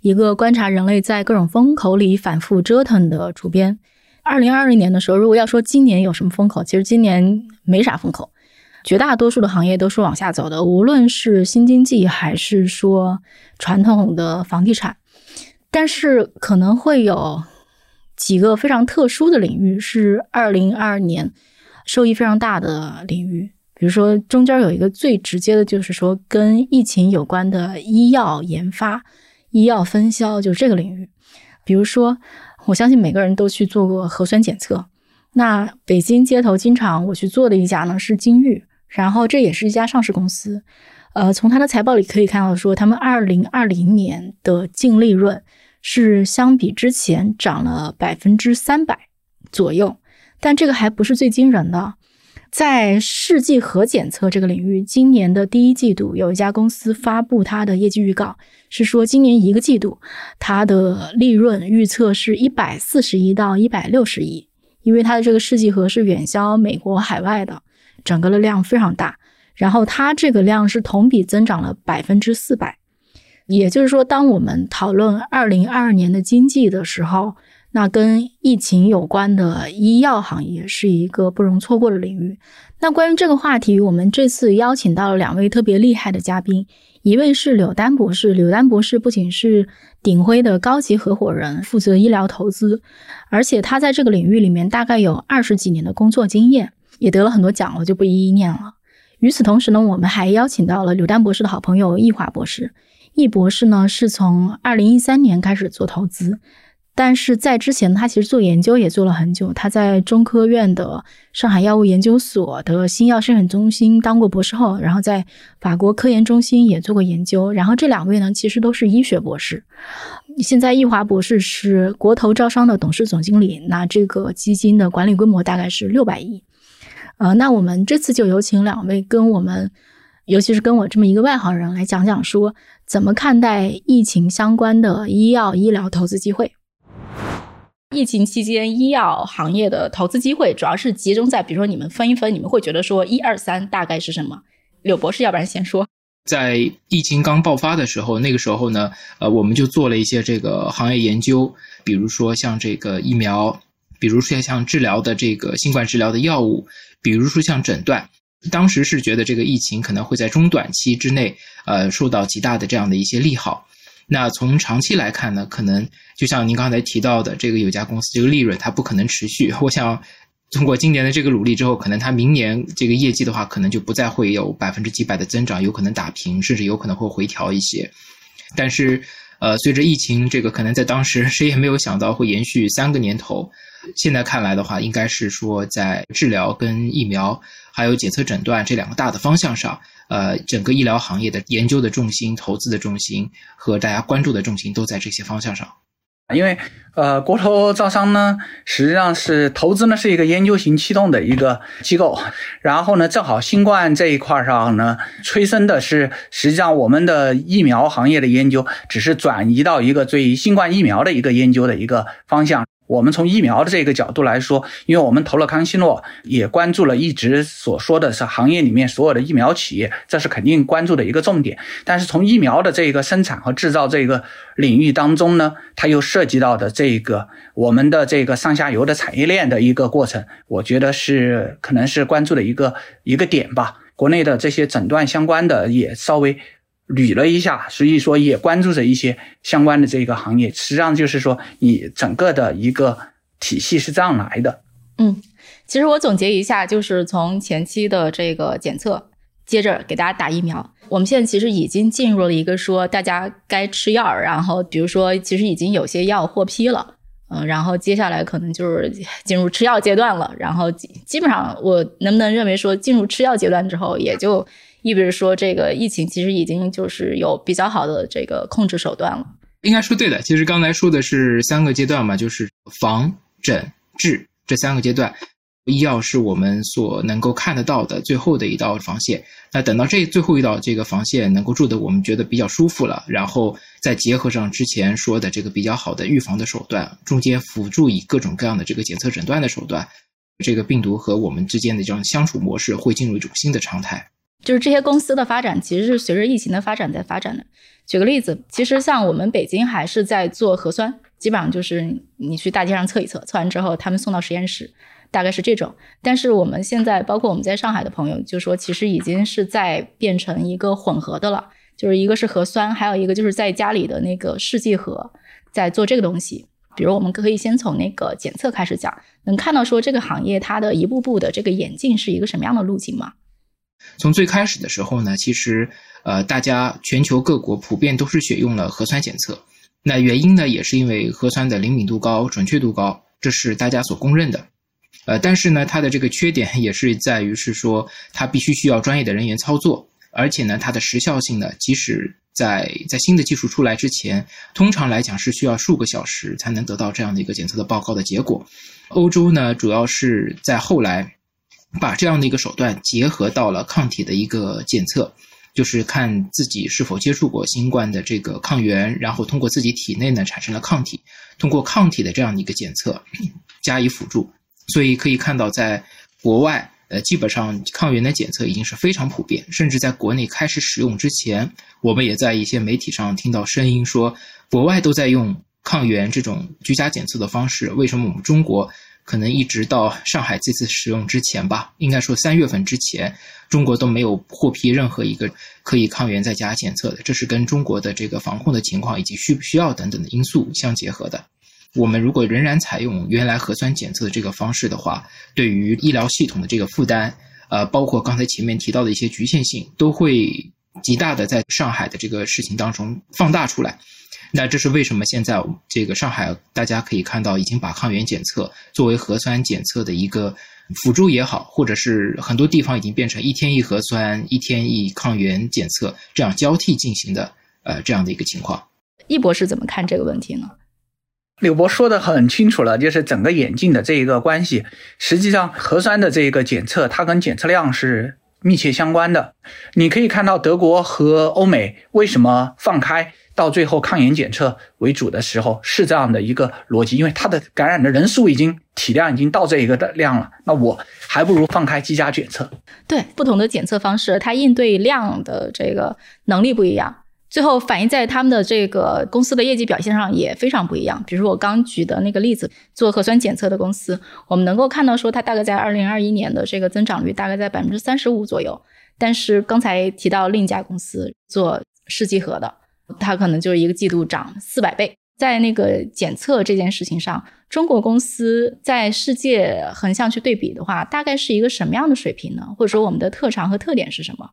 一个观察人类在各种风口里反复折腾的主编。二零二零年的时候，如果要说今年有什么风口，其实今年没啥风口，绝大多数的行业都是往下走的，无论是新经济还是说传统的房地产。但是可能会有几个非常特殊的领域是二零二二年受益非常大的领域，比如说中间有一个最直接的，就是说跟疫情有关的医药研发。医药分销就是这个领域，比如说，我相信每个人都去做过核酸检测。那北京街头经常我去做的一家呢是金域，然后这也是一家上市公司。呃，从它的财报里可以看到，说他们二零二零年的净利润是相比之前涨了百分之三百左右，但这个还不是最惊人的。在试剂盒检测这个领域，今年的第一季度有一家公司发布它的业绩预告，是说今年一个季度它的利润预测是一百四十亿到一百六十亿，因为它的这个试剂盒是远销美国海外的，整个的量非常大，然后它这个量是同比增长了百分之四百，也就是说，当我们讨论二零二二年的经济的时候。那跟疫情有关的医药行业是一个不容错过的领域。那关于这个话题，我们这次邀请到了两位特别厉害的嘉宾，一位是柳丹博士。柳丹博士不仅是鼎晖的高级合伙人，负责医疗投资，而且他在这个领域里面大概有二十几年的工作经验，也得了很多奖，我就不一一念了。与此同时呢，我们还邀请到了柳丹博士的好朋友易华博士。易博士呢，是从二零一三年开始做投资。但是在之前，他其实做研究也做了很久。他在中科院的上海药物研究所的新药生产中心当过博士后，然后在法国科研中心也做过研究。然后这两位呢，其实都是医学博士。现在易华博士是国投招商的董事总经理，那这个基金的管理规模大概是六百亿。呃，那我们这次就有请两位跟我们，尤其是跟我这么一个外行人来讲讲，说怎么看待疫情相关的医药医疗投资机会。疫情期间，医药行业的投资机会主要是集中在，比如说你们分一分，你们会觉得说一二三大概是什么？柳博士，要不然先说。在疫情刚爆发的时候，那个时候呢，呃，我们就做了一些这个行业研究，比如说像这个疫苗，比如说像治疗的这个新冠治疗的药物，比如说像诊断。当时是觉得这个疫情可能会在中短期之内，呃，受到极大的这样的一些利好。那从长期来看呢，可能就像您刚才提到的，这个有家公司这个利润它不可能持续。我想，通过今年的这个努力之后，可能它明年这个业绩的话，可能就不再会有百分之几百的增长，有可能打平，甚至有可能会回调一些。但是，呃，随着疫情这个可能在当时 谁也没有想到会延续三个年头，现在看来的话，应该是说在治疗跟疫苗还有检测诊断这两个大的方向上。呃，整个医疗行业的研究的重心、投资的重心和大家关注的重心都在这些方向上。因为呃，国投招商呢，实际上是投资呢是一个研究型驱动的一个机构。然后呢，正好新冠这一块上呢，催生的是实际上我们的疫苗行业的研究，只是转移到一个对于新冠疫苗的一个研究的一个方向。我们从疫苗的这个角度来说，因为我们投了康希诺，也关注了一直所说的是行业里面所有的疫苗企业，这是肯定关注的一个重点。但是从疫苗的这个生产和制造这个领域当中呢，它又涉及到的这个我们的这个上下游的产业链的一个过程，我觉得是可能是关注的一个一个点吧。国内的这些诊断相关的也稍微。捋了一下，所以说也关注着一些相关的这个行业。实际上就是说，你整个的一个体系是这样来的。嗯，其实我总结一下，就是从前期的这个检测，接着给大家打疫苗。我们现在其实已经进入了一个说大家该吃药，然后比如说其实已经有些药获批了，嗯，然后接下来可能就是进入吃药阶段了。然后基本上我能不能认为说进入吃药阶段之后也就。意味着说，这个疫情其实已经就是有比较好的这个控制手段了。应该说对的。其实刚才说的是三个阶段嘛，就是防、诊、治这三个阶段。医药是我们所能够看得到的最后的一道防线。那等到这最后一道这个防线能够住得我们觉得比较舒服了，然后再结合上之前说的这个比较好的预防的手段，中间辅助以各种各样的这个检测诊断的手段，这个病毒和我们之间的这种相处模式会进入一种新的常态。就是这些公司的发展其实是随着疫情的发展在发展的。举个例子，其实像我们北京还是在做核酸，基本上就是你去大街上测一测，测完之后他们送到实验室。大概是这种，但是我们现在包括我们在上海的朋友就说，其实已经是在变成一个混合的了，就是一个是核酸，还有一个就是在家里的那个试剂盒在做这个东西。比如我们可以先从那个检测开始讲，能看到说这个行业它的一步步的这个演进是一个什么样的路径吗？从最开始的时候呢，其实呃，大家全球各国普遍都是选用了核酸检测，那原因呢也是因为核酸的灵敏度高、准确度高，这是大家所公认的。呃，但是呢，它的这个缺点 也是在于是说，它必须需要专业的人员操作，而且呢，它的时效性呢，即使在在新的技术出来之前，通常来讲是需要数个小时才能得到这样的一个检测的报告的结果。欧洲呢，主要是在后来把这样的一个手段结合到了抗体的一个检测，就是看自己是否接触过新冠的这个抗原，然后通过自己体内呢产生了抗体，通过抗体的这样的一个检测加以辅助。所以可以看到，在国外，呃，基本上抗原的检测已经是非常普遍，甚至在国内开始使用之前，我们也在一些媒体上听到声音说，国外都在用抗原这种居家检测的方式。为什么我们中国可能一直到上海这次使用之前吧，应该说三月份之前，中国都没有获批任何一个可以抗原在家检测的？这是跟中国的这个防控的情况以及需不需要等等的因素相结合的。我们如果仍然采用原来核酸检测的这个方式的话，对于医疗系统的这个负担，呃，包括刚才前面提到的一些局限性，都会极大的在上海的这个事情当中放大出来。那这是为什么现在这个上海大家可以看到，已经把抗原检测作为核酸检测的一个辅助也好，或者是很多地方已经变成一天一核酸、一天一抗原检测这样交替进行的，呃，这样的一个情况。易博士怎么看这个问题呢？柳博说的很清楚了，就是整个眼镜的这一个关系。实际上，核酸的这一个检测，它跟检测量是密切相关的。你可以看到，德国和欧美为什么放开到最后抗原检测为主的时候，是这样的一个逻辑，因为它的感染的人数已经体量已经到这一个的量了，那我还不如放开居家检测。对，不同的检测方式，它应对量的这个能力不一样。最后反映在他们的这个公司的业绩表现上也非常不一样。比如我刚举的那个例子，做核酸检测的公司，我们能够看到说它大概在二零二一年的这个增长率大概在百分之三十五左右。但是刚才提到另一家公司做试剂盒的，它可能就是一个季度涨四百倍。在那个检测这件事情上，中国公司在世界横向去对比的话，大概是一个什么样的水平呢？或者说我们的特长和特点是什么？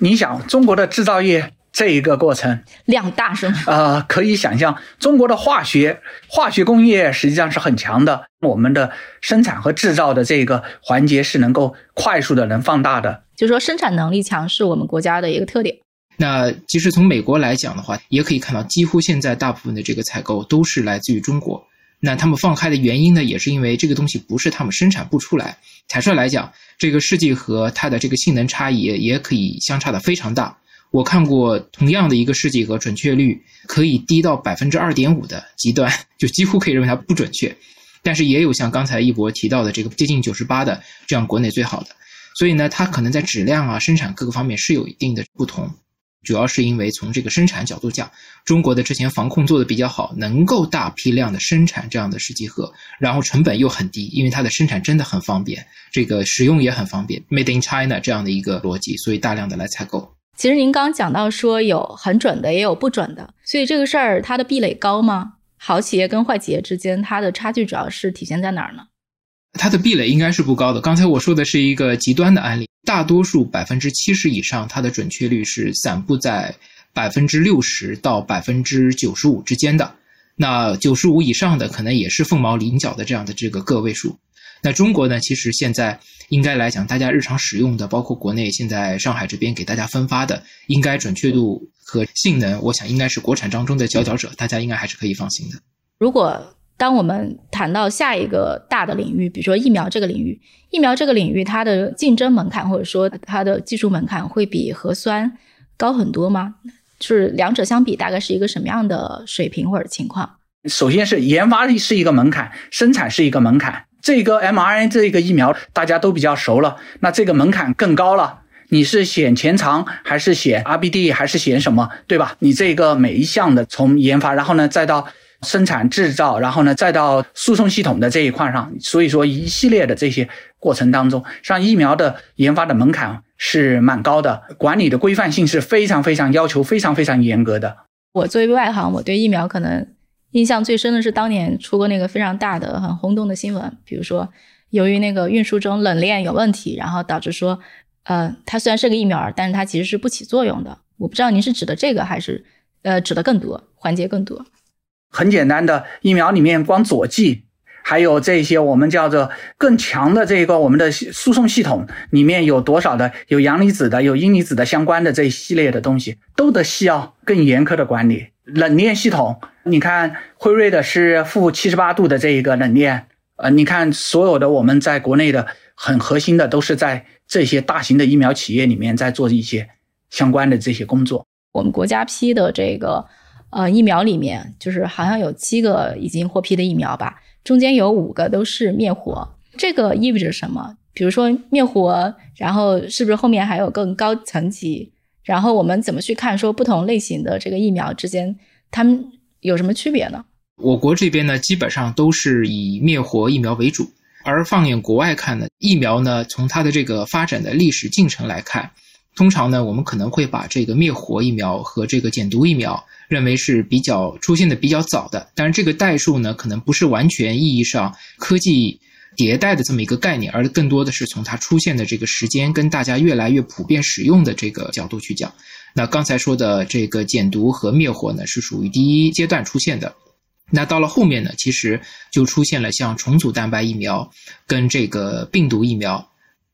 你想中国的制造业？这一个过程量大是吗？呃，可以想象，中国的化学化学工业实际上是很强的。我们的生产和制造的这个环节是能够快速的能放大的，就是说生产能力强是我们国家的一个特点。那其实从美国来讲的话，也可以看到，几乎现在大部分的这个采购都是来自于中国。那他们放开的原因呢，也是因为这个东西不是他们生产不出来。坦率来讲，这个试剂盒它的这个性能差异也可以相差的非常大。我看过同样的一个试剂盒，准确率可以低到百分之二点五的极端，就几乎可以认为它不准确。但是也有像刚才一博提到的这个接近九十八的这样国内最好的。所以呢，它可能在质量啊、生产各个方面是有一定的不同。主要是因为从这个生产角度讲，中国的之前防控做的比较好，能够大批量的生产这样的试剂盒，然后成本又很低，因为它的生产真的很方便，这个使用也很方便，Made in China 这样的一个逻辑，所以大量的来采购。其实您刚讲到说有很准的，也有不准的，所以这个事儿它的壁垒高吗？好企业跟坏企业之间，它的差距主要是体现在哪儿呢？它的壁垒应该是不高的。刚才我说的是一个极端的案例，大多数百分之七十以上，它的准确率是散布在百分之六十到百分之九十五之间的。那九十五以上的，可能也是凤毛麟角的这样的这个个位数。那中国呢？其实现在应该来讲，大家日常使用的，包括国内现在上海这边给大家分发的，应该准确度和性能，我想应该是国产当中的佼佼者，大家应该还是可以放心的。如果当我们谈到下一个大的领域，比如说疫苗这个领域，疫苗这个领域它的竞争门槛或者说它的技术门槛会比核酸高很多吗？就是两者相比，大概是一个什么样的水平或者情况？首先是研发是一个门槛，生产是一个门槛。这个 mRNA 这个疫苗大家都比较熟了，那这个门槛更高了。你是选前长还是选 RBD 还是选什么，对吧？你这个每一项的从研发，然后呢再到生产制造，然后呢再到输送系统的这一块上，所以说一系列的这些过程当中，像疫苗的研发的门槛是蛮高的，管理的规范性是非常非常要求非常非常严格的。我作为外行，我对疫苗可能印象最深的是当年出过那个非常大的、很轰动的新闻，比如说由于那个运输中冷链有问题，然后导致说。呃，它虽然是个疫苗，但是它其实是不起作用的。我不知道您是指的这个，还是呃指的更多环节更多？很简单的，疫苗里面光佐剂，还有这些我们叫做更强的这个我们的输送系统里面有多少的有阳离子的、有阴离子的相关的这一系列的东西，都得需要更严苛的管理。冷链系统，你看辉瑞的是负七十八度的这一个冷链，呃，你看所有的我们在国内的很核心的都是在。这些大型的疫苗企业里面在做一些相关的这些工作。我们国家批的这个呃疫苗里面，就是好像有七个已经获批的疫苗吧，中间有五个都是灭活。这个意味着什么？比如说灭活，然后是不是后面还有更高层级？然后我们怎么去看说不同类型的这个疫苗之间，它们有什么区别呢？我国这边呢，基本上都是以灭活疫苗为主。而放眼国外看呢，疫苗呢，从它的这个发展的历史进程来看，通常呢，我们可能会把这个灭活疫苗和这个减毒疫苗认为是比较出现的比较早的。但是这个代数呢，可能不是完全意义上科技迭代的这么一个概念，而更多的是从它出现的这个时间跟大家越来越普遍使用的这个角度去讲。那刚才说的这个减毒和灭活呢，是属于第一阶段出现的。那到了后面呢，其实就出现了像重组蛋白疫苗跟这个病毒疫苗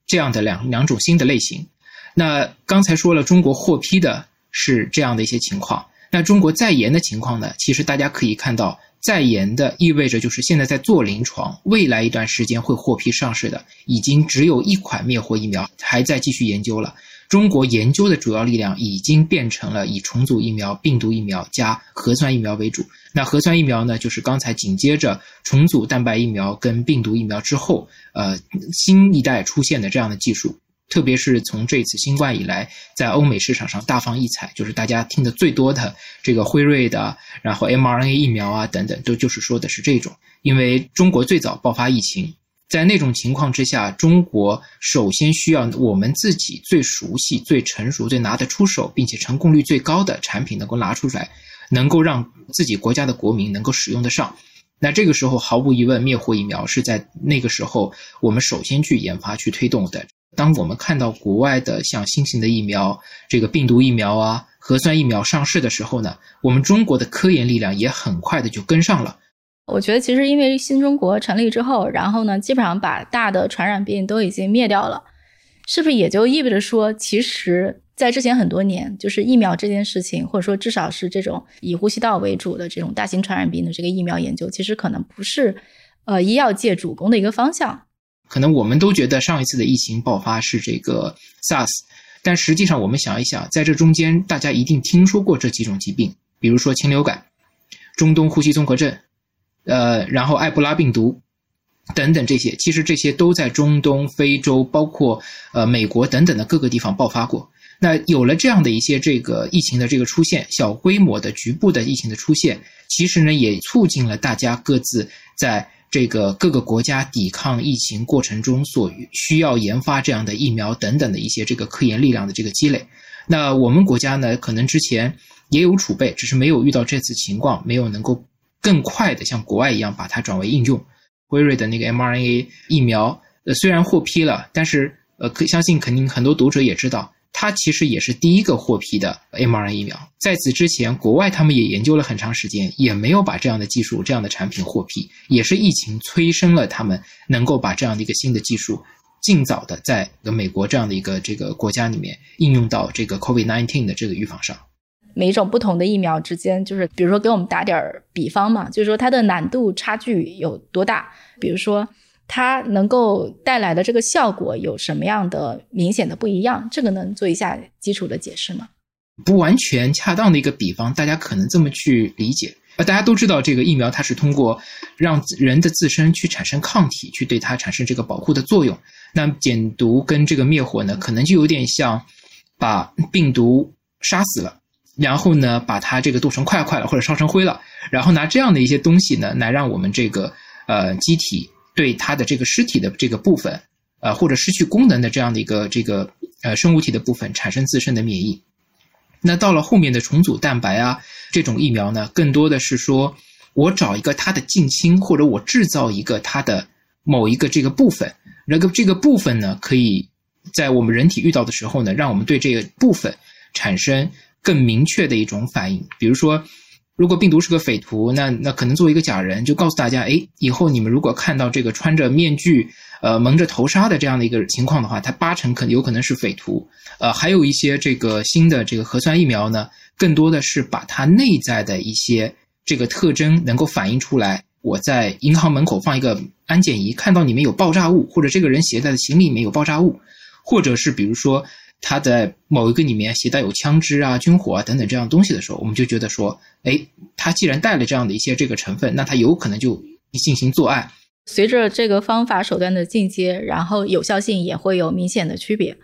这样的两两种新的类型。那刚才说了，中国获批的是这样的一些情况。那中国在研的情况呢？其实大家可以看到，在研的意味着就是现在在做临床，未来一段时间会获批上市的，已经只有一款灭活疫苗还在继续研究了。中国研究的主要力量已经变成了以重组疫苗、病毒疫苗加核酸疫苗为主。那核酸疫苗呢，就是刚才紧接着重组蛋白疫苗跟病毒疫苗之后，呃，新一代出现的这样的技术。特别是从这次新冠以来，在欧美市场上大放异彩，就是大家听的最多的这个辉瑞的，然后 mRNA 疫苗啊等等，都就是说的是这种。因为中国最早爆发疫情。在那种情况之下，中国首先需要我们自己最熟悉、最成熟、最拿得出手，并且成功率最高的产品能够拿出来，能够让自己国家的国民能够使用得上。那这个时候，毫无疑问，灭活疫苗是在那个时候我们首先去研发、去推动的。当我们看到国外的像新型的疫苗、这个病毒疫苗啊、核酸疫苗上市的时候呢，我们中国的科研力量也很快的就跟上了。我觉得其实因为新中国成立之后，然后呢，基本上把大的传染病都已经灭掉了，是不是也就意味着说，其实，在之前很多年，就是疫苗这件事情，或者说至少是这种以呼吸道为主的这种大型传染病的这个疫苗研究，其实可能不是，呃，医药界主攻的一个方向。可能我们都觉得上一次的疫情爆发是这个 SARS，但实际上我们想一想，在这中间，大家一定听说过这几种疾病，比如说禽流感、中东呼吸综合症。呃，然后埃博拉病毒等等这些，其实这些都在中东、非洲，包括呃美国等等的各个地方爆发过。那有了这样的一些这个疫情的这个出现，小规模的局部的疫情的出现，其实呢也促进了大家各自在这个各个国家抵抗疫情过程中所需要研发这样的疫苗等等的一些这个科研力量的这个积累。那我们国家呢，可能之前也有储备，只是没有遇到这次情况，没有能够。更快的像国外一样把它转为应用，辉瑞的那个 mRNA 疫苗，呃，虽然获批了，但是呃，可相信肯定很多读者也知道，它其实也是第一个获批的 mRNA 疫苗。在此之前，国外他们也研究了很长时间，也没有把这样的技术、这样的产品获批，也是疫情催生了他们能够把这样的一个新的技术，尽早的在美国这样的一个这个国家里面应用到这个 COVID-19 的这个预防上。每一种不同的疫苗之间，就是比如说给我们打点儿比方嘛，就是说它的难度差距有多大？比如说它能够带来的这个效果有什么样的明显的不一样？这个能做一下基础的解释吗？不完全恰当的一个比方，大家可能这么去理解。呃，大家都知道这个疫苗它是通过让人的自身去产生抗体，去对它产生这个保护的作用。那减毒跟这个灭火呢，可能就有点像把病毒杀死了。然后呢，把它这个剁成块块了，或者烧成灰了，然后拿这样的一些东西呢，来让我们这个呃机体对它的这个尸体的这个部分，呃或者失去功能的这样的一个这个呃生物体的部分产生自身的免疫。那到了后面的重组蛋白啊这种疫苗呢，更多的是说我找一个它的近亲，或者我制造一个它的某一个这个部分，那个这个部分呢，可以在我们人体遇到的时候呢，让我们对这个部分产生。更明确的一种反应，比如说，如果病毒是个匪徒，那那可能作为一个假人，就告诉大家，哎，以后你们如果看到这个穿着面具、呃蒙着头纱的这样的一个情况的话，它八成可能有可能是匪徒。呃，还有一些这个新的这个核酸疫苗呢，更多的是把它内在的一些这个特征能够反映出来。我在银行门口放一个安检仪，看到里面有爆炸物，或者这个人携带的行李里面有爆炸物，或者是比如说。他在某一个里面携带有枪支啊、军火啊等等这样东西的时候，我们就觉得说，哎，他既然带了这样的一些这个成分，那他有可能就进行作案。随着这个方法手段的进阶，然后有效性也会有明显的区别，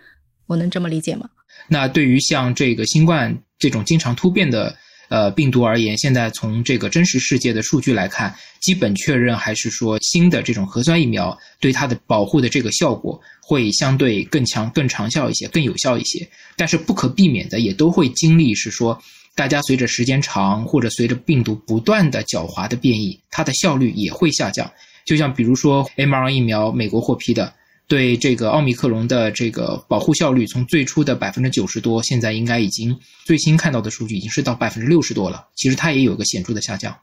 我能这么理解吗？那对于像这个新冠这种经常突变的。呃，病毒而言，现在从这个真实世界的数据来看，基本确认还是说新的这种核酸疫苗对它的保护的这个效果会相对更强、更长效一些、更有效一些。但是不可避免的也都会经历是说，大家随着时间长或者随着病毒不断的狡猾的变异，它的效率也会下降。就像比如说 mrn 疫苗，美国获批的。对这个奥密克戎的这个保护效率，从最初的百分之九十多，现在应该已经最新看到的数据已经是到百分之六十多了。其实它也有个显著的下降。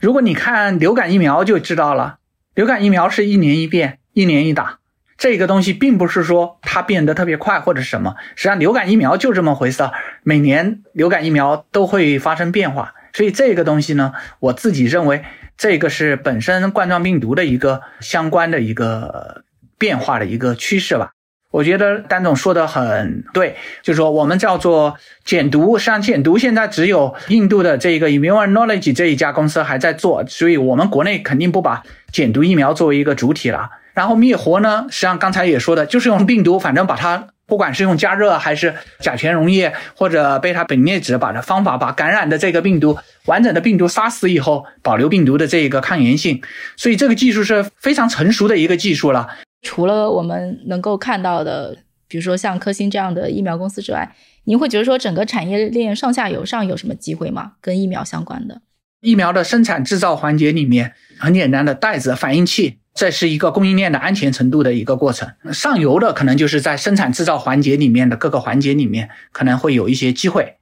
如果你看流感疫苗就知道了，流感疫苗是一年一变，一年一打，这个东西并不是说它变得特别快或者什么，实际上流感疫苗就这么回事，每年流感疫苗都会发生变化。所以这个东西呢，我自己认为这个是本身冠状病毒的一个相关的一个。变化的一个趋势吧，我觉得丹总说的很对，就是说我们叫做减毒，实际上减毒现在只有印度的这个 Immunology 这一家公司还在做，所以我们国内肯定不把减毒疫苗作为一个主体了。然后灭活呢，实际上刚才也说的，就是用病毒，反正把它不管是用加热还是甲醛溶液或者贝塔苯涅酯，把它方法把感染的这个病毒完整的病毒杀死以后，保留病毒的这一个抗原性，所以这个技术是非常成熟的一个技术了。除了我们能够看到的，比如说像科兴这样的疫苗公司之外，您会觉得说整个产业链上下游上有什么机会吗？跟疫苗相关的疫苗的生产制造环节里面，很简单的袋子、反应器，这是一个供应链的安全程度的一个过程。上游的可能就是在生产制造环节里面的各个环节里面可能会有一些机会，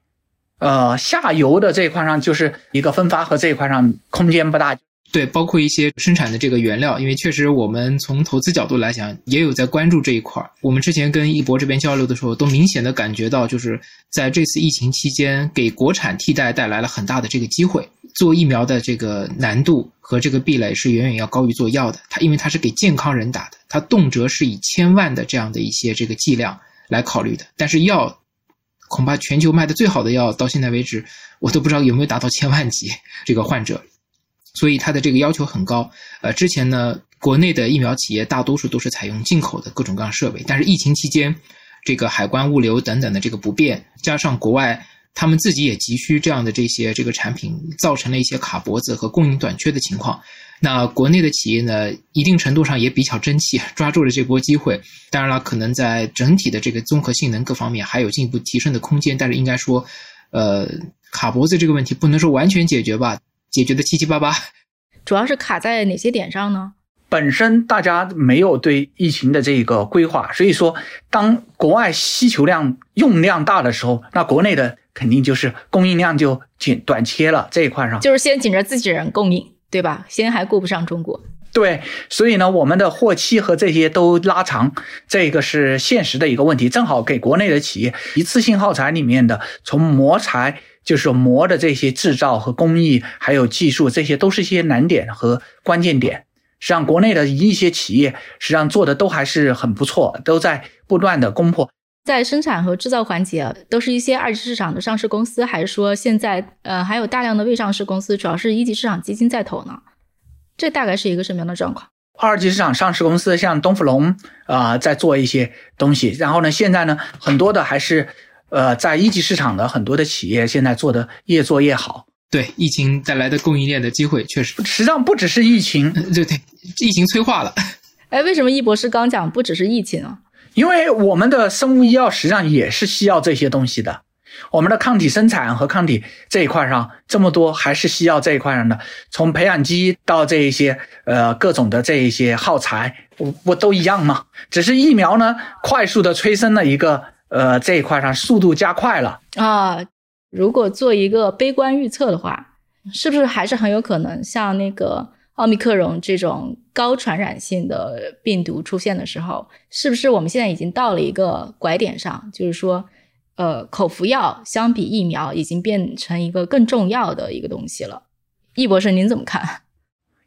呃，下游的这一块上就是一个分发和这一块上空间不大。对，包括一些生产的这个原料，因为确实我们从投资角度来讲，也有在关注这一块儿。我们之前跟易博这边交流的时候，都明显的感觉到，就是在这次疫情期间，给国产替代带来了很大的这个机会。做疫苗的这个难度和这个壁垒是远远要高于做药的。它因为它是给健康人打的，它动辄是以千万的这样的一些这个剂量来考虑的。但是药，恐怕全球卖的最好的药到现在为止，我都不知道有没有达到千万级这个患者。所以它的这个要求很高，呃，之前呢，国内的疫苗企业大多数都是采用进口的各种各样设备，但是疫情期间，这个海关物流等等的这个不便，加上国外他们自己也急需这样的这些这个产品，造成了一些卡脖子和供应短缺的情况。那国内的企业呢，一定程度上也比较争气，抓住了这波机会。当然了，可能在整体的这个综合性能各方面还有进一步提升的空间，但是应该说，呃，卡脖子这个问题不能说完全解决吧。解决的七七八八，主要是卡在哪些点上呢？本身大家没有对疫情的这个规划，所以说当国外需求量用量大的时候，那国内的肯定就是供应量就紧短缺了这一块上，就是先紧着自己人供应，对吧？先还顾不上中国。对，所以呢，我们的货期和这些都拉长，这个是现实的一个问题，正好给国内的企业一次性耗材里面的从磨材就是说膜的这些制造和工艺，还有技术，这些都是一些难点和关键点。实际上，国内的一些企业实际上做的都还是很不错，都在不断的攻破。在生产和制造环节，都是一些二级市场的上市公司，还是说现在呃还有大量的未上市公司，主要是一级市场基金在投呢？这大概是一个什么样的状况？二级市场上市公司像东富龙啊，在做一些东西，然后呢，现在呢，很多的还是呃在一级市场的很多的企业，现在做的越做越好。对疫情带来的供应链的机会，确实，实际上不只是疫情，对对，疫情催化了。哎，为什么易博士刚讲不只是疫情啊？因为我们的生物医药实际上也是需要这些东西的，我们的抗体生产和抗体这一块上这么多，还是需要这一块上的。从培养基到这一些呃各种的这一些耗材，不不都一样吗？只是疫苗呢，快速的催生了一个呃这一块上速度加快了啊。如果做一个悲观预测的话，是不是还是很有可能像那个？奥密克戎这种高传染性的病毒出现的时候，是不是我们现在已经到了一个拐点上？就是说，呃，口服药相比疫苗已经变成一个更重要的一个东西了。易博士，您怎么看？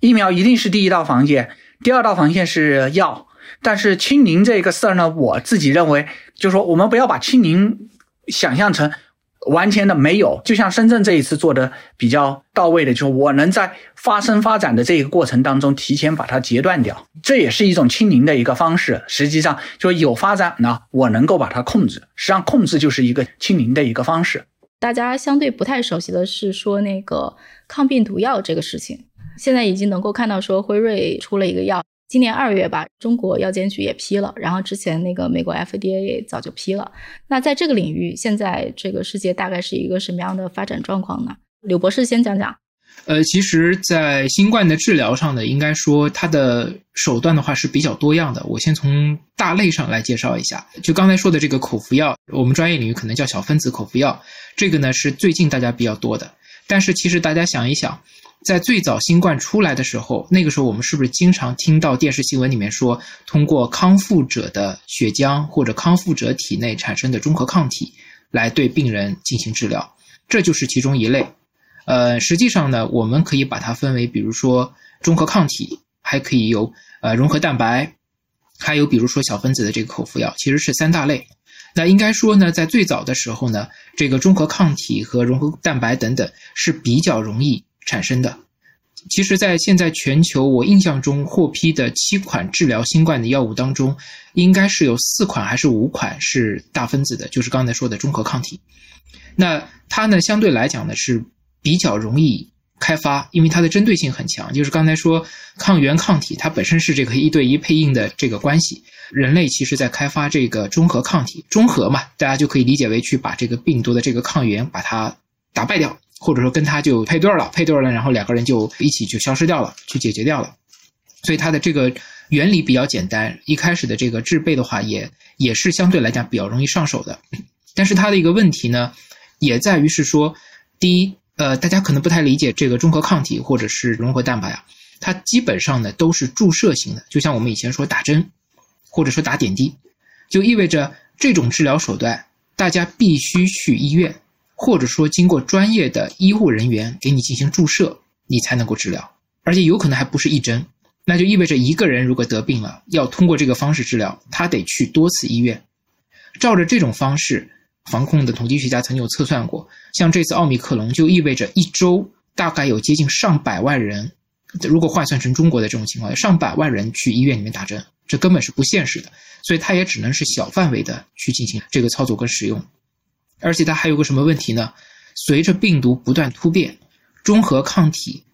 疫苗一定是第一道防线，第二道防线是药。但是清零这个事儿呢，我自己认为，就是说，我们不要把清零想象成。完全的没有，就像深圳这一次做的比较到位的，就是我能在发生发展的这个过程当中提前把它截断掉，这也是一种清零的一个方式。实际上，就是有发展呢，我能够把它控制。实际上，控制就是一个清零的一个方式。大家相对不太熟悉的是说那个抗病毒药这个事情，现在已经能够看到说辉瑞出了一个药。今年二月吧，中国药监局也批了，然后之前那个美国 FDA 也早就批了。那在这个领域，现在这个世界大概是一个什么样的发展状况呢？柳博士先讲讲。呃，其实，在新冠的治疗上呢，应该说它的手段的话是比较多样的。我先从大类上来介绍一下，就刚才说的这个口服药，我们专业领域可能叫小分子口服药，这个呢是最近大家比较多的。但是其实大家想一想。在最早新冠出来的时候，那个时候我们是不是经常听到电视新闻里面说，通过康复者的血浆或者康复者体内产生的中和抗体来对病人进行治疗？这就是其中一类。呃，实际上呢，我们可以把它分为，比如说中和抗体，还可以有呃融合蛋白，还有比如说小分子的这个口服药，其实是三大类。那应该说呢，在最早的时候呢，这个中和抗体和融合蛋白等等是比较容易。产生的，其实，在现在全球，我印象中获批的七款治疗新冠的药物当中，应该是有四款还是五款是大分子的，就是刚才说的中和抗体。那它呢，相对来讲呢是比较容易开发，因为它的针对性很强。就是刚才说抗原抗体，它本身是这个一对一配应的这个关系。人类其实在开发这个中和抗体，中和嘛，大家就可以理解为去把这个病毒的这个抗原把它打败掉。或者说跟他就配对了，配对了，然后两个人就一起就消失掉了，去解决掉了。所以它的这个原理比较简单，一开始的这个制备的话也也是相对来讲比较容易上手的。但是它的一个问题呢，也在于是说，第一，呃，大家可能不太理解这个中和抗体或者是融合蛋白啊，它基本上呢都是注射型的，就像我们以前说打针或者说打点滴，就意味着这种治疗手段大家必须去医院。或者说，经过专业的医护人员给你进行注射，你才能够治疗，而且有可能还不是一针，那就意味着一个人如果得病了，要通过这个方式治疗，他得去多次医院。照着这种方式，防控的统计学家曾经有测算过，像这次奥密克戎就意味着一周大概有接近上百万人，如果换算成中国的这种情况，上百万人去医院里面打针，这根本是不现实的，所以它也只能是小范围的去进行这个操作跟使用。而且它还有个什么问题呢？随着病毒不断突变，中和抗体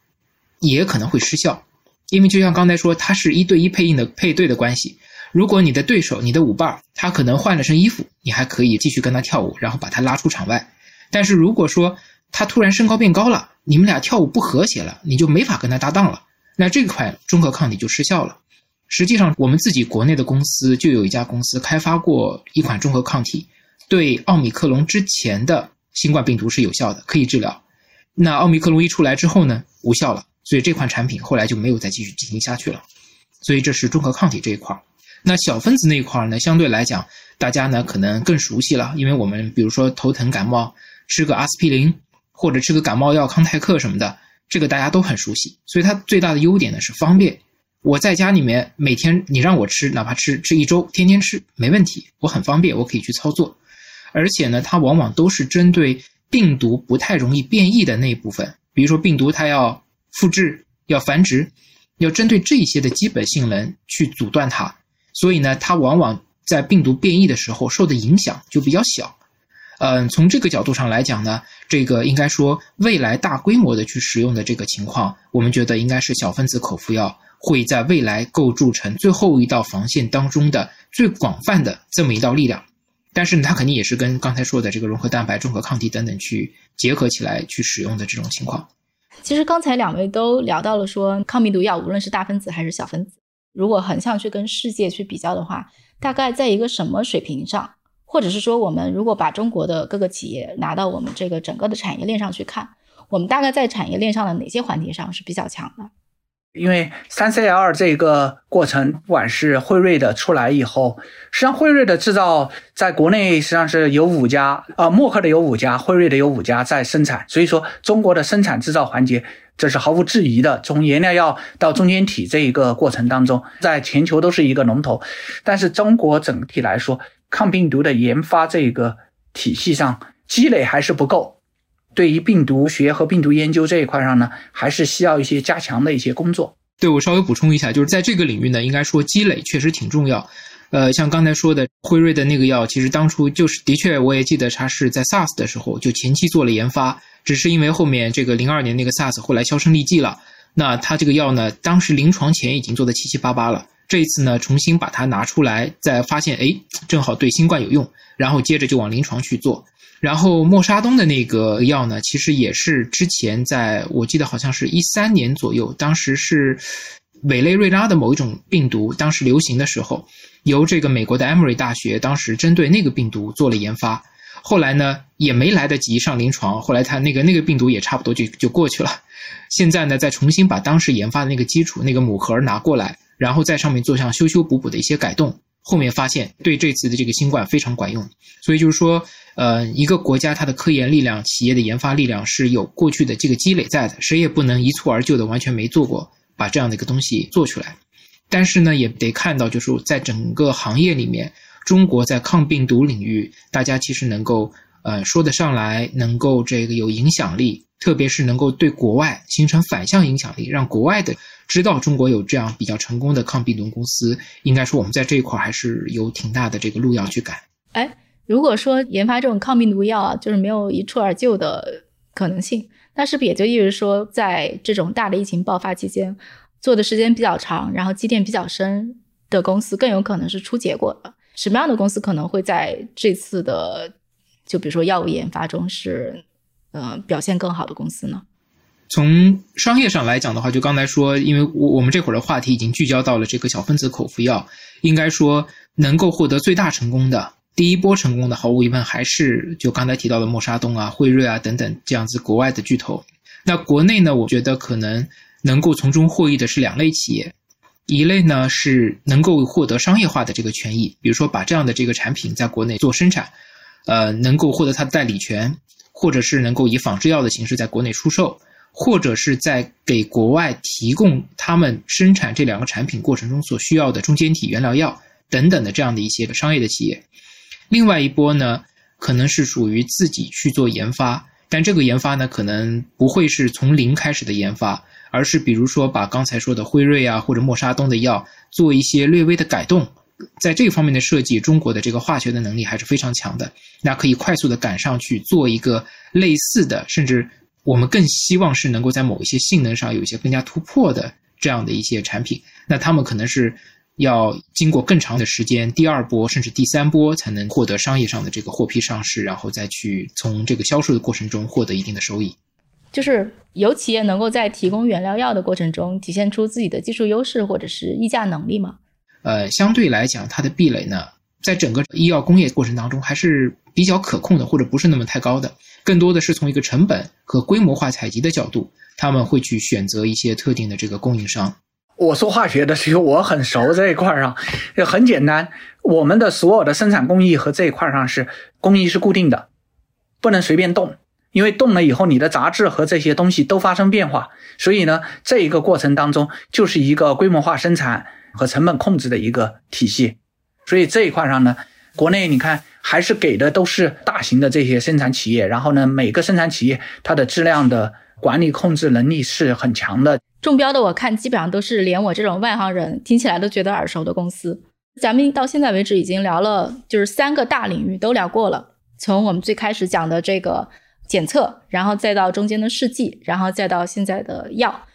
也可能会失效，因为就像刚才说，它是一对一配应的配对的关系。如果你的对手、你的舞伴他可能换了身衣服，你还可以继续跟他跳舞，然后把他拉出场外。但是如果说他突然身高变高了，你们俩跳舞不和谐了，你就没法跟他搭档了，那这块中和抗体就失效了。实际上，我们自己国内的公司就有一家公司开发过一款中和抗体。对奥密克戎之前的新冠病毒是有效的，可以治疗。那奥密克戎一出来之后呢，无效了，所以这款产品后来就没有再继续进行下去了。所以这是中和抗体这一块那小分子那一块呢，相对来讲，大家呢可能更熟悉了，因为我们比如说头疼感冒，吃个阿司匹林，或者吃个感冒药康泰克什么的，这个大家都很熟悉。所以它最大的优点呢是方便。我在家里面每天你让我吃，哪怕吃吃一周，天天吃没问题，我很方便，我可以去操作。而且呢，它往往都是针对病毒不太容易变异的那一部分，比如说病毒它要复制、要繁殖，要针对这些的基本性能去阻断它。所以呢，它往往在病毒变异的时候受的影响就比较小。嗯，从这个角度上来讲呢，这个应该说未来大规模的去使用的这个情况，我们觉得应该是小分子口服药会在未来构筑成最后一道防线当中的最广泛的这么一道力量。但是，它肯定也是跟刚才说的这个融合蛋白、中和抗体等等去结合起来去使用的这种情况。其实刚才两位都聊到了说，抗病毒药无论是大分子还是小分子，如果横向去跟世界去比较的话，大概在一个什么水平上？或者是说，我们如果把中国的各个企业拿到我们这个整个的产业链上去看，我们大概在产业链上的哪些环节上是比较强的？因为三 CL 这个过程，不管是辉瑞的出来以后，实际上辉瑞的制造在国内实际上是有五家，啊，默克的有五家，辉瑞的有五家在生产，所以说中国的生产制造环节这是毫无质疑的。从原料药到中间体这一个过程当中，在全球都是一个龙头，但是中国整体来说。抗病毒的研发这个体系上积累还是不够，对于病毒学和病毒研究这一块上呢，还是需要一些加强的一些工作。对我稍微补充一下，就是在这个领域呢，应该说积累确实挺重要。呃，像刚才说的辉瑞的那个药，其实当初就是的确，我也记得它是在 SARS 的时候就前期做了研发，只是因为后面这个零二年那个 SARS 后来销声匿迹了，那它这个药呢，当时临床前已经做的七七八八了。这一次呢，重新把它拿出来，再发现，哎，正好对新冠有用，然后接着就往临床去做。然后默沙东的那个药呢，其实也是之前在我记得好像是一三年左右，当时是委内瑞拉的某一种病毒，当时流行的时候，由这个美国的 Emory 大学当时针对那个病毒做了研发，后来呢也没来得及上临床，后来他那个那个病毒也差不多就就过去了。现在呢，再重新把当时研发的那个基础那个母核拿过来。然后在上面做上修修补补的一些改动，后面发现对这次的这个新冠非常管用。所以就是说，呃，一个国家它的科研力量、企业的研发力量是有过去的这个积累在的，谁也不能一蹴而就的完全没做过，把这样的一个东西做出来。但是呢，也得看到，就是在整个行业里面，中国在抗病毒领域，大家其实能够呃说得上来，能够这个有影响力，特别是能够对国外形成反向影响力，让国外的。知道中国有这样比较成功的抗病毒公司，应该说我们在这一块还是有挺大的这个路要去赶。哎，如果说研发这种抗病毒药啊就是没有一蹴而就的可能性，那是不是也就意味着说，在这种大的疫情爆发期间，做的时间比较长，然后积淀比较深的公司更有可能是出结果的？什么样的公司可能会在这次的，就比如说药物研发中是，呃，表现更好的公司呢？从商业上来讲的话，就刚才说，因为我我们这会儿的话题已经聚焦到了这个小分子口服药，应该说能够获得最大成功的第一波成功的，毫无疑问还是就刚才提到的默沙东啊、辉瑞啊等等这样子国外的巨头。那国内呢，我觉得可能能够从中获益的是两类企业，一类呢是能够获得商业化的这个权益，比如说把这样的这个产品在国内做生产，呃，能够获得它的代理权，或者是能够以仿制药的形式在国内出售。或者是在给国外提供他们生产这两个产品过程中所需要的中间体原料药等等的这样的一些个商业的企业，另外一波呢，可能是属于自己去做研发，但这个研发呢，可能不会是从零开始的研发，而是比如说把刚才说的辉瑞啊或者默沙东的药做一些略微的改动，在这方面的设计，中国的这个化学的能力还是非常强的，那可以快速的赶上去做一个类似的，甚至。我们更希望是能够在某一些性能上有一些更加突破的这样的一些产品，那他们可能是要经过更长的时间，第二波甚至第三波才能获得商业上的这个获批上市，然后再去从这个销售的过程中获得一定的收益。就是有企业能够在提供原料药的过程中体现出自己的技术优势或者是议价能力吗？呃，相对来讲，它的壁垒呢，在整个医药工业过程当中还是比较可控的，或者不是那么太高的。更多的是从一个成本和规模化采集的角度，他们会去选择一些特定的这个供应商。我说化学的，其实我很熟这一块上，也很简单。我们的所有的生产工艺和这一块上是工艺是固定的，不能随便动。因为动了以后，你的杂质和这些东西都发生变化，所以呢，这一个过程当中就是一个规模化生产和成本控制的一个体系。所以这一块上呢，国内你看还是给的都是大型的这些生产企业，然后呢，每个生产企业它的质量的管理控制能力是很强的。中标的我看基本上都是连我这种外行人听起来都觉得耳熟的公司。咱们到现在为止已经聊了，就是三个大领域都聊过了，从我们最开始讲的这个。检测，然后再到中间的试剂，然后再到现在的药，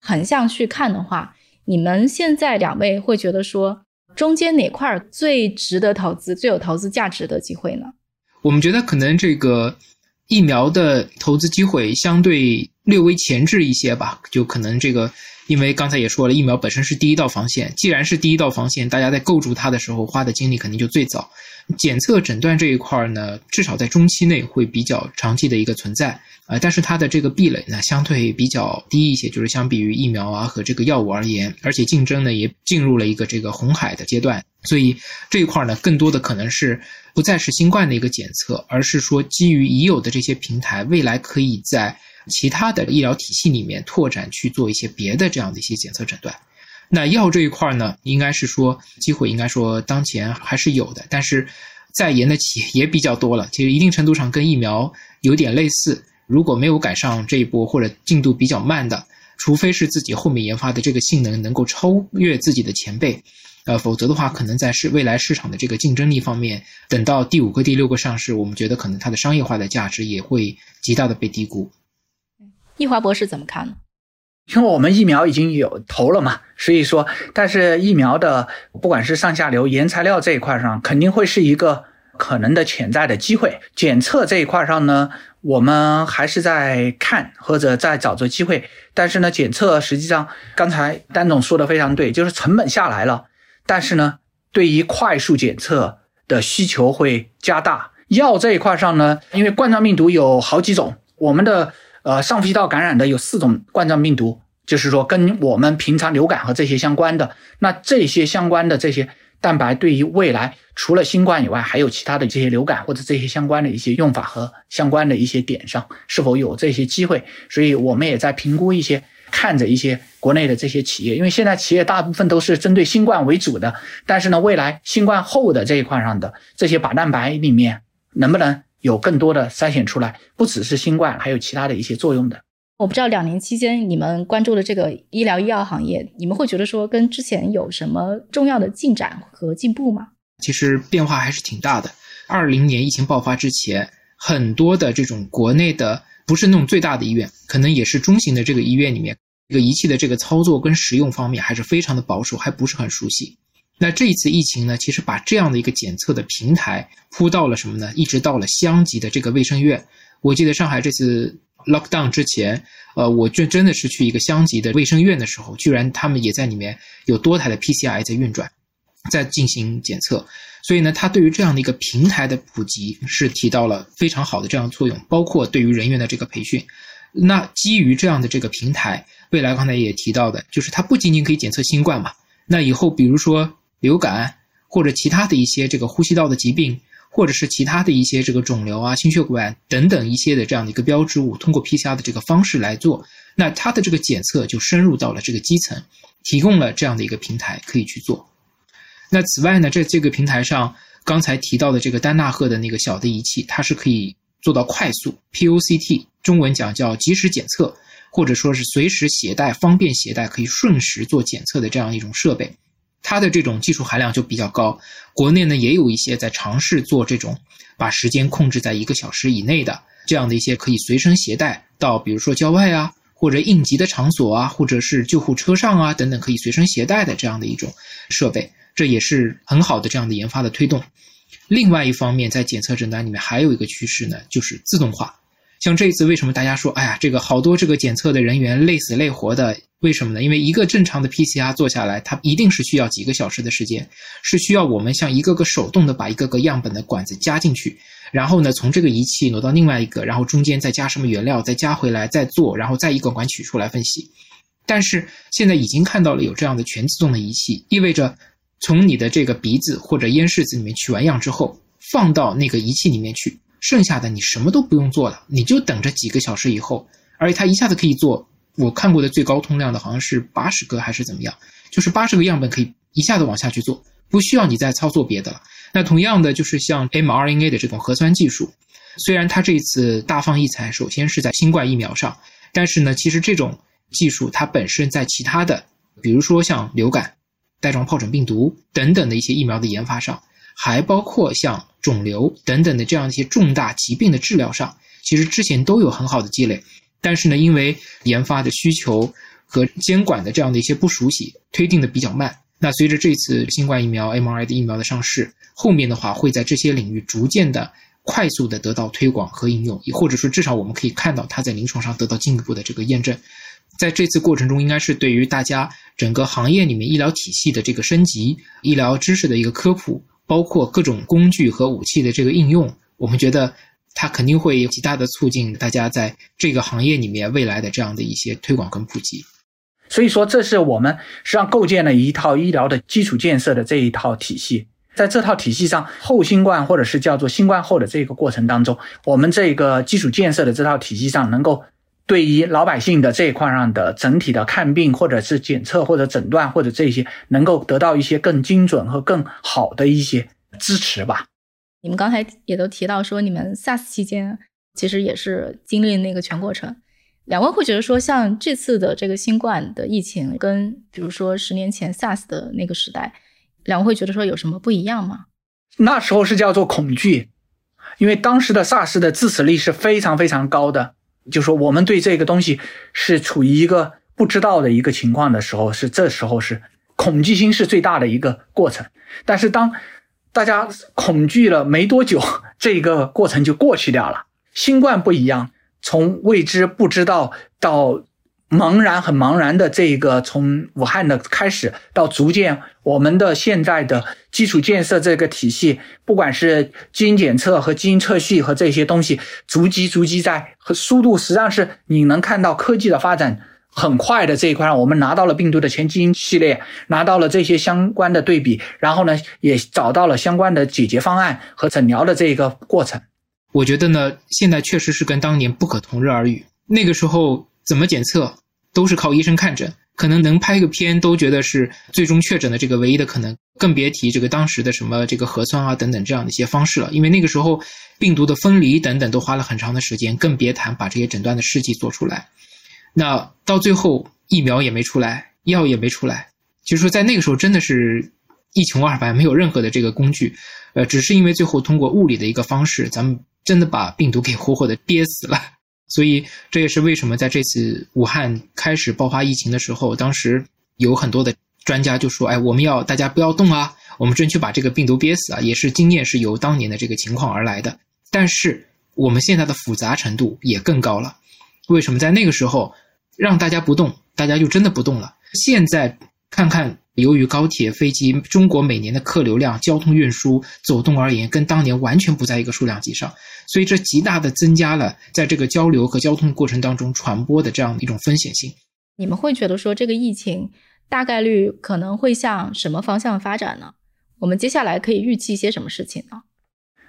横向去看的话，你们现在两位会觉得说，中间哪块最值得投资、最有投资价值的机会呢？我们觉得可能这个疫苗的投资机会相对略微前置一些吧，就可能这个。因为刚才也说了，疫苗本身是第一道防线。既然是第一道防线，大家在构筑它的时候花的精力肯定就最早。检测诊断这一块呢，至少在中期内会比较长期的一个存在啊。但是它的这个壁垒呢，相对比较低一些，就是相比于疫苗啊和这个药物而言，而且竞争呢也进入了一个这个红海的阶段。所以这一块呢，更多的可能是不再是新冠的一个检测，而是说基于已有的这些平台，未来可以在。其他的医疗体系里面拓展去做一些别的这样的一些检测诊断，那药这一块呢，应该是说机会应该说当前还是有的，但是在研的企业也比较多了，其实一定程度上跟疫苗有点类似，如果没有赶上这一波或者进度比较慢的，除非是自己后面研发的这个性能能够超越自己的前辈，呃，否则的话，可能在市未来市场的这个竞争力方面，等到第五个、第六个上市，我们觉得可能它的商业化的价值也会极大的被低估。易华博士怎么看呢？因为我们疫苗已经有投了嘛，所以说，但是疫苗的不管是上下游原材料这一块上，肯定会是一个可能的潜在的机会。检测这一块上呢，我们还是在看或者在找着机会。但是呢，检测实际上刚才丹总说的非常对，就是成本下来了，但是呢，对于快速检测的需求会加大。药这一块上呢，因为冠状病毒有好几种，我们的。呃，上呼吸道感染的有四种冠状病毒，就是说跟我们平常流感和这些相关的。那这些相关的这些蛋白，对于未来除了新冠以外，还有其他的这些流感或者这些相关的一些用法和相关的一些点上，是否有这些机会？所以我们也在评估一些，看着一些国内的这些企业，因为现在企业大部分都是针对新冠为主的，但是呢，未来新冠后的这一块上的这些靶蛋白里面，能不能？有更多的筛选出来，不只是新冠，还有其他的一些作用的。我不知道两年期间你们关注的这个医疗医药行业，你们会觉得说跟之前有什么重要的进展和进步吗？其实变化还是挺大的。二零年疫情爆发之前，很多的这种国内的不是那种最大的医院，可能也是中型的这个医院里面，这个仪器的这个操作跟使用方面还是非常的保守，还不是很熟悉。那这一次疫情呢，其实把这样的一个检测的平台铺到了什么呢？一直到了乡级的这个卫生院。我记得上海这次 lockdown 之前，呃，我就真的是去一个乡级的卫生院的时候，居然他们也在里面有多台的 PCR 在运转，在进行检测。所以呢，它对于这样的一个平台的普及是起到了非常好的这样的作用，包括对于人员的这个培训。那基于这样的这个平台，未来刚才也提到的，就是它不仅仅可以检测新冠嘛，那以后比如说。流感或者其他的一些这个呼吸道的疾病，或者是其他的一些这个肿瘤啊、心血管等等一些的这样的一个标志物，通过 PCR 的这个方式来做，那它的这个检测就深入到了这个基层，提供了这样的一个平台可以去做。那此外呢，在这个平台上，刚才提到的这个丹纳赫的那个小的仪器，它是可以做到快速 POCT，中文讲叫即时检测，或者说是随时携带、方便携带、可以瞬时做检测的这样一种设备。它的这种技术含量就比较高，国内呢也有一些在尝试做这种把时间控制在一个小时以内的这样的一些可以随身携带到，比如说郊外啊，或者应急的场所啊，或者是救护车上啊等等可以随身携带的这样的一种设备，这也是很好的这样的研发的推动。另外一方面，在检测诊断里面还有一个趋势呢，就是自动化。像这一次，为什么大家说，哎呀，这个好多这个检测的人员累死累活的？为什么呢？因为一个正常的 PCR 做下来，它一定是需要几个小时的时间，是需要我们像一个个手动的把一个个样本的管子加进去，然后呢，从这个仪器挪到另外一个，然后中间再加什么原料，再加回来，再做，然后再一个管取出来分析。但是现在已经看到了有这样的全自动的仪器，意味着从你的这个鼻子或者咽拭子里面取完样之后，放到那个仪器里面去。剩下的你什么都不用做了，你就等着几个小时以后，而且它一下子可以做。我看过的最高通量的好像是八十个还是怎么样，就是八十个样本可以一下子往下去做，不需要你再操作别的了。那同样的就是像 mRNA 的这种核酸技术，虽然它这一次大放异彩，首先是在新冠疫苗上，但是呢，其实这种技术它本身在其他的，比如说像流感、带状疱疹病毒等等的一些疫苗的研发上，还包括像肿瘤等等的这样一些重大疾病的治疗上，其实之前都有很好的积累。但是呢，因为研发的需求和监管的这样的一些不熟悉，推进的比较慢。那随着这次新冠疫苗 mRNA 的疫苗的上市，后面的话会在这些领域逐渐的快速的得到推广和应用，也或者说至少我们可以看到它在临床上得到进一步的这个验证。在这次过程中，应该是对于大家整个行业里面医疗体系的这个升级、医疗知识的一个科普，包括各种工具和武器的这个应用，我们觉得。它肯定会极大的促进大家在这个行业里面未来的这样的一些推广跟普及，所以说这是我们实际上构建了一套医疗的基础建设的这一套体系，在这套体系上后新冠或者是叫做新冠后的这个过程当中，我们这个基础建设的这套体系上能够对于老百姓的这一块上的整体的看病或者是检测或者诊断或者这些能够得到一些更精准和更好的一些支持吧。你们刚才也都提到说，你们 SARS 期间其实也是经历那个全过程。两位会觉得说，像这次的这个新冠的疫情，跟比如说十年前 SARS 的那个时代，两位会觉得说有什么不一样吗？那时候是叫做恐惧，因为当时的 SARS 的致死率是非常非常高的，就说我们对这个东西是处于一个不知道的一个情况的时候，是这时候是恐惧心是最大的一个过程。但是当 大家恐惧了没多久，这个过程就过去掉了。新冠不一样，从未知不知道到茫然很茫然的这一个，从武汉的开始到逐渐我们的现在的基础建设这个体系，不管是基因检测和基因测序和这些东西，逐级逐级在和速度，实际上是你能看到科技的发展。很快的这一块，我们拿到了病毒的全基因系列，拿到了这些相关的对比，然后呢，也找到了相关的解决方案和诊疗的这一个过程。我觉得呢，现在确实是跟当年不可同日而语。那个时候怎么检测都是靠医生看诊，可能能拍个片都觉得是最终确诊的这个唯一的可能，更别提这个当时的什么这个核酸啊等等这样的一些方式了。因为那个时候病毒的分离等等都花了很长的时间，更别谈把这些诊断的试剂做出来。那到最后疫苗也没出来，药也没出来，就是说在那个时候真的是一穷二白，没有任何的这个工具，呃，只是因为最后通过物理的一个方式，咱们真的把病毒给活活的憋死了。所以这也是为什么在这次武汉开始爆发疫情的时候，当时有很多的专家就说：“哎，我们要大家不要动啊，我们争取把这个病毒憋死啊。”也是经验是由当年的这个情况而来的。但是我们现在的复杂程度也更高了。为什么在那个时候让大家不动，大家就真的不动了？现在看看，由于高铁、飞机，中国每年的客流量、交通运输、走动而言，跟当年完全不在一个数量级上，所以这极大的增加了在这个交流和交通过程当中传播的这样一种风险性。你们会觉得说这个疫情大概率可能会向什么方向发展呢？我们接下来可以预计一些什么事情呢？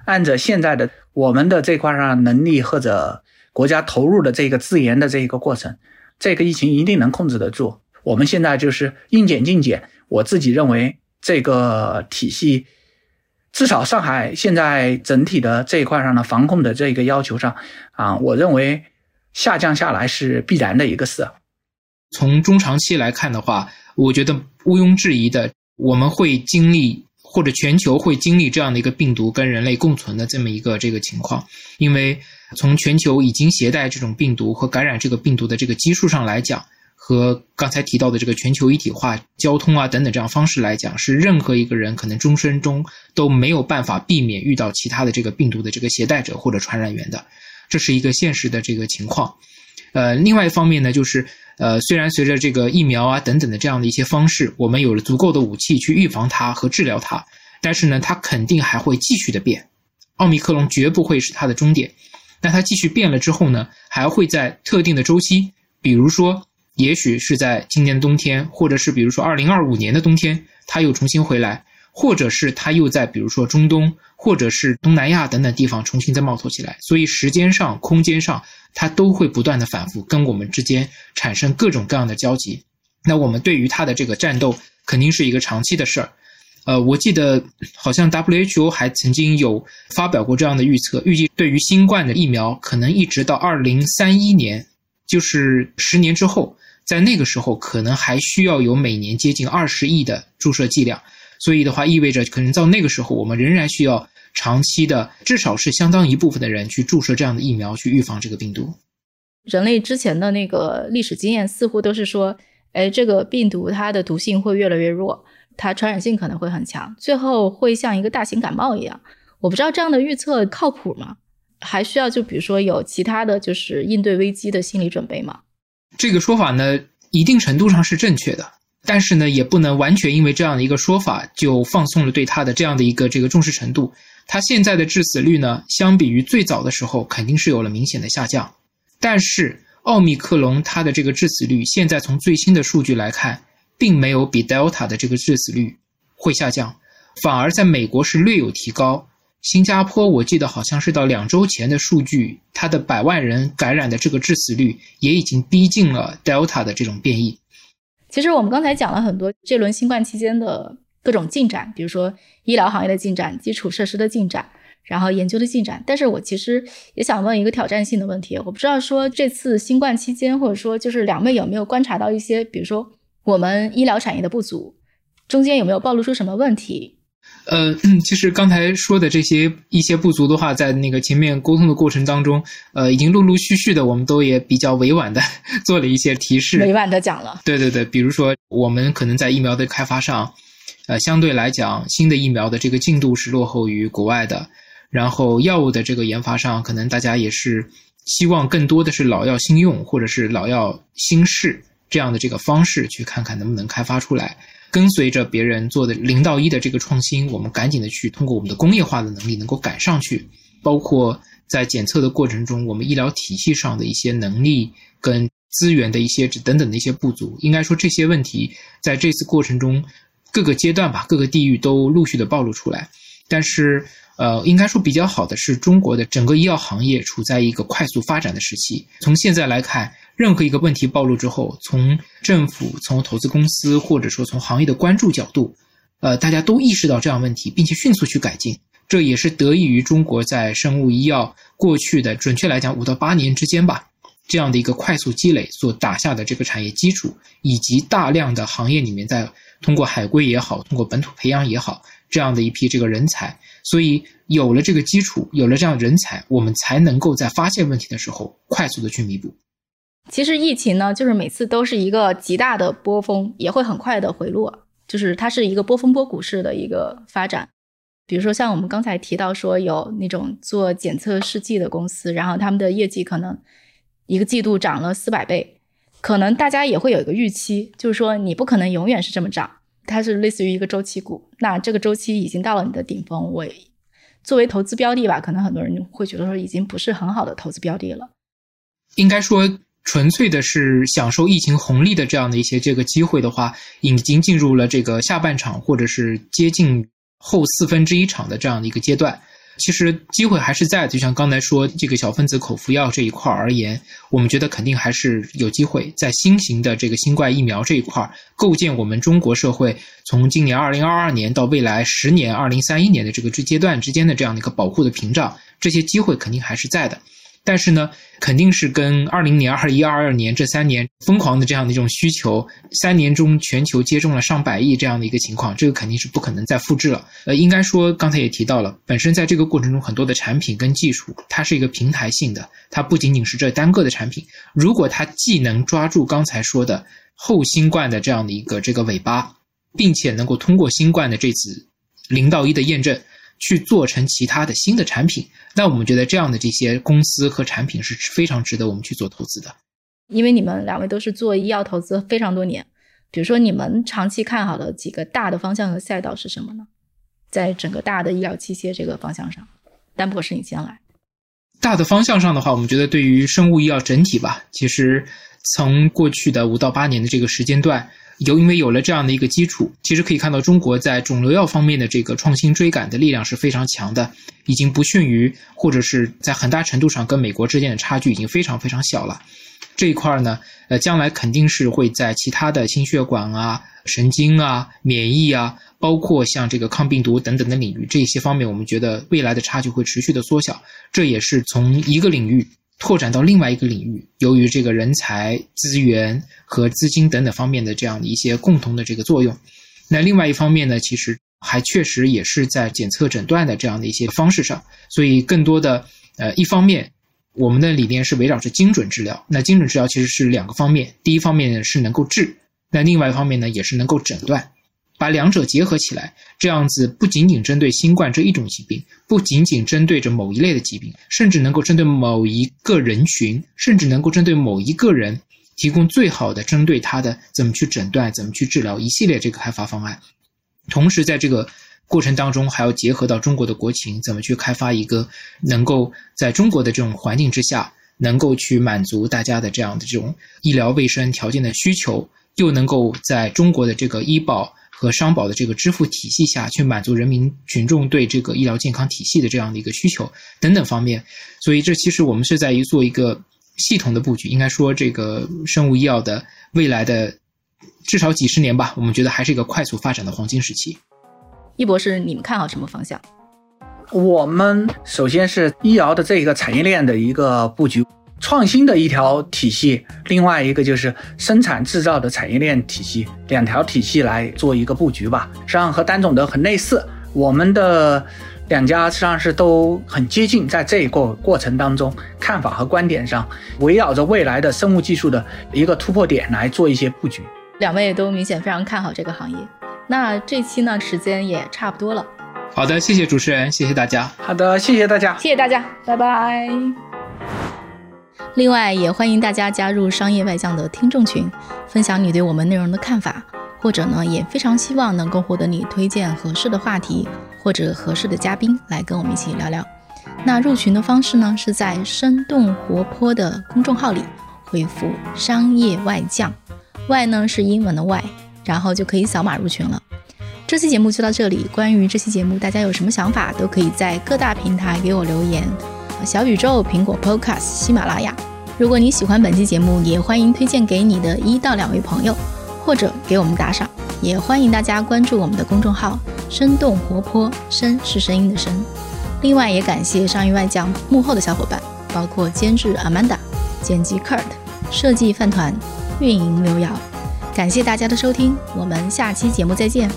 按照现在的我们的这块上能力或者。国家投入的这个自研的这一个过程，这个疫情一定能控制得住。我们现在就是应检尽检。我自己认为，这个体系至少上海现在整体的这一块上的防控的这个要求上，啊，我认为下降下来是必然的一个事。从中长期来看的话，我觉得毋庸置疑的，我们会经历。或者全球会经历这样的一个病毒跟人类共存的这么一个这个情况，因为从全球已经携带这种病毒和感染这个病毒的这个基数上来讲，和刚才提到的这个全球一体化、交通啊等等这样方式来讲，是任何一个人可能终身中都没有办法避免遇到其他的这个病毒的这个携带者或者传染源的，这是一个现实的这个情况。呃，另外一方面呢，就是。呃，虽然随着这个疫苗啊等等的这样的一些方式，我们有了足够的武器去预防它和治疗它，但是呢，它肯定还会继续的变。奥密克戎绝不会是它的终点。那它继续变了之后呢，还会在特定的周期，比如说，也许是在今年冬天，或者是比如说二零二五年的冬天，它又重新回来，或者是它又在比如说中东或者是东南亚等等地方重新再冒头起来，所以时间上、空间上，它都会不断的反复跟我们之间产生各种各样的交集。那我们对于它的这个战斗，肯定是一个长期的事儿。呃，我记得好像 WHO 还曾经有发表过这样的预测，预计对于新冠的疫苗，可能一直到二零三一年，就是十年之后，在那个时候，可能还需要有每年接近二十亿的注射剂量。所以的话，意味着可能到那个时候，我们仍然需要长期的，至少是相当一部分的人去注射这样的疫苗，去预防这个病毒。人类之前的那个历史经验似乎都是说，哎，这个病毒它的毒性会越来越弱，它传染性可能会很强，最后会像一个大型感冒一样。我不知道这样的预测靠谱吗？还需要就比如说有其他的就是应对危机的心理准备吗？这个说法呢，一定程度上是正确的。但是呢，也不能完全因为这样的一个说法就放松了对它的这样的一个这个重视程度。它现在的致死率呢，相比于最早的时候肯定是有了明显的下降。但是奥密克戎它的这个致死率，现在从最新的数据来看，并没有比 Delta 的这个致死率会下降，反而在美国是略有提高。新加坡我记得好像是到两周前的数据，它的百万人感染的这个致死率也已经逼近了 Delta 的这种变异。其实我们刚才讲了很多这轮新冠期间的各种进展，比如说医疗行业的进展、基础设施的进展，然后研究的进展。但是我其实也想问一个挑战性的问题，我不知道说这次新冠期间，或者说就是两位有没有观察到一些，比如说我们医疗产业的不足，中间有没有暴露出什么问题？呃，其实刚才说的这些一些不足的话，在那个前面沟通的过程当中，呃，已经陆陆续续的，我们都也比较委婉的 做了一些提示，委婉的讲了。对对对，比如说我们可能在疫苗的开发上，呃，相对来讲，新的疫苗的这个进度是落后于国外的，然后药物的这个研发上，可能大家也是希望更多的是老药新用，或者是老药新试这样的这个方式，去看看能不能开发出来。跟随着别人做的零到一的这个创新，我们赶紧的去通过我们的工业化的能力能够赶上去，包括在检测的过程中，我们医疗体系上的一些能力跟资源的一些等等的一些不足，应该说这些问题在这次过程中各个阶段吧，各个地域都陆续的暴露出来。但是，呃，应该说比较好的是中国的整个医药行业处在一个快速发展的时期。从现在来看。任何一个问题暴露之后，从政府、从投资公司，或者说从行业的关注角度，呃，大家都意识到这样问题，并且迅速去改进。这也是得益于中国在生物医药过去的，准确来讲五到八年之间吧，这样的一个快速积累所打下的这个产业基础，以及大量的行业里面在通过海归也好，通过本土培养也好，这样的一批这个人才。所以有了这个基础，有了这样人才，我们才能够在发现问题的时候快速的去弥补。其实疫情呢，就是每次都是一个极大的波峰，也会很快的回落，就是它是一个波峰波谷式的一个发展。比如说像我们刚才提到说，有那种做检测试剂的公司，然后他们的业绩可能一个季度涨了四百倍，可能大家也会有一个预期，就是说你不可能永远是这么涨，它是类似于一个周期股，那这个周期已经到了你的顶峰，我作为投资标的吧，可能很多人会觉得说已经不是很好的投资标的了，应该说。纯粹的是享受疫情红利的这样的一些这个机会的话，已经进入了这个下半场，或者是接近后四分之一场的这样的一个阶段。其实机会还是在，就像刚才说这个小分子口服药这一块而言，我们觉得肯定还是有机会在新型的这个新冠疫苗这一块构建我们中国社会从今年二零二二年到未来十年二零三一年的这个之阶段之间的这样的一个保护的屏障，这些机会肯定还是在的。但是呢，肯定是跟二零年、二一、二二年这三年疯狂的这样的一种需求，三年中全球接种了上百亿这样的一个情况，这个肯定是不可能再复制了。呃，应该说刚才也提到了，本身在这个过程中很多的产品跟技术，它是一个平台性的，它不仅仅是这单个的产品。如果它既能抓住刚才说的后新冠的这样的一个这个尾巴，并且能够通过新冠的这次零到一的验证。去做成其他的新的产品，那我们觉得这样的这些公司和产品是非常值得我们去做投资的。因为你们两位都是做医药投资非常多年，比如说你们长期看好的几个大的方向和赛道是什么呢？在整个大的医疗器械这个方向上，丹博士你先来。大的方向上的话，我们觉得对于生物医药整体吧，其实从过去的五到八年的这个时间段。有因为有了这样的一个基础，其实可以看到中国在肿瘤药方面的这个创新追赶的力量是非常强的，已经不逊于或者是在很大程度上跟美国之间的差距已经非常非常小了。这一块呢，呃，将来肯定是会在其他的心血管啊、神经啊、免疫啊，包括像这个抗病毒等等的领域，这些方面，我们觉得未来的差距会持续的缩小。这也是从一个领域拓展到另外一个领域，由于这个人才、资源和资金等等方面的这样的一些共同的这个作用。那另外一方面呢，其实还确实也是在检测诊断的这样的一些方式上，所以更多的呃，一方面。我们的理念是围绕着精准治疗。那精准治疗其实是两个方面，第一方面呢是能够治，那另外一方面呢也是能够诊断，把两者结合起来，这样子不仅仅针对新冠这一种疾病，不仅仅针对着某一类的疾病，甚至能够针对某一个人群，甚至能够针对某一个人提供最好的针对他的怎么去诊断、怎么去治疗一系列这个开发方案，同时在这个。过程当中还要结合到中国的国情，怎么去开发一个能够在中国的这种环境之下，能够去满足大家的这样的这种医疗卫生条件的需求，又能够在中国的这个医保和商保的这个支付体系下去满足人民群众对这个医疗健康体系的这样的一个需求等等方面。所以这其实我们是在于做一个系统的布局。应该说，这个生物医药的未来的至少几十年吧，我们觉得还是一个快速发展的黄金时期。易博士，你们看好什么方向？我们首先是医疗的这个产业链的一个布局，创新的一条体系；另外一个就是生产制造的产业链体系，两条体系来做一个布局吧。实际上和单总的很类似，我们的两家实际上是都很接近，在这一个过程当中，看法和观点上围绕着未来的生物技术的一个突破点来做一些布局。两位都明显非常看好这个行业。那这期呢，时间也差不多了。好的，谢谢主持人，谢谢大家。好的，谢谢大家，谢谢大家，拜拜。另外，也欢迎大家加入商业外将的听众群，分享你对我们内容的看法，或者呢，也非常希望能够获得你推荐合适的话题或者合适的嘉宾来跟我们一起聊聊。那入群的方式呢，是在生动活泼的公众号里回复“商业外将”，外呢是英文的外。然后就可以扫码入群了。这期节目就到这里。关于这期节目，大家有什么想法，都可以在各大平台给我留言。小宇宙、苹果 Podcast、喜马拉雅。如果你喜欢本期节目，也欢迎推荐给你的一到两位朋友，或者给我们打赏。也欢迎大家关注我们的公众号“生动活泼”，声是声音的声。另外，也感谢上亿外教幕后的小伙伴，包括监制 Amanda、剪辑 Kurt、设计饭团、运营刘瑶。感谢大家的收听，我们下期节目再见。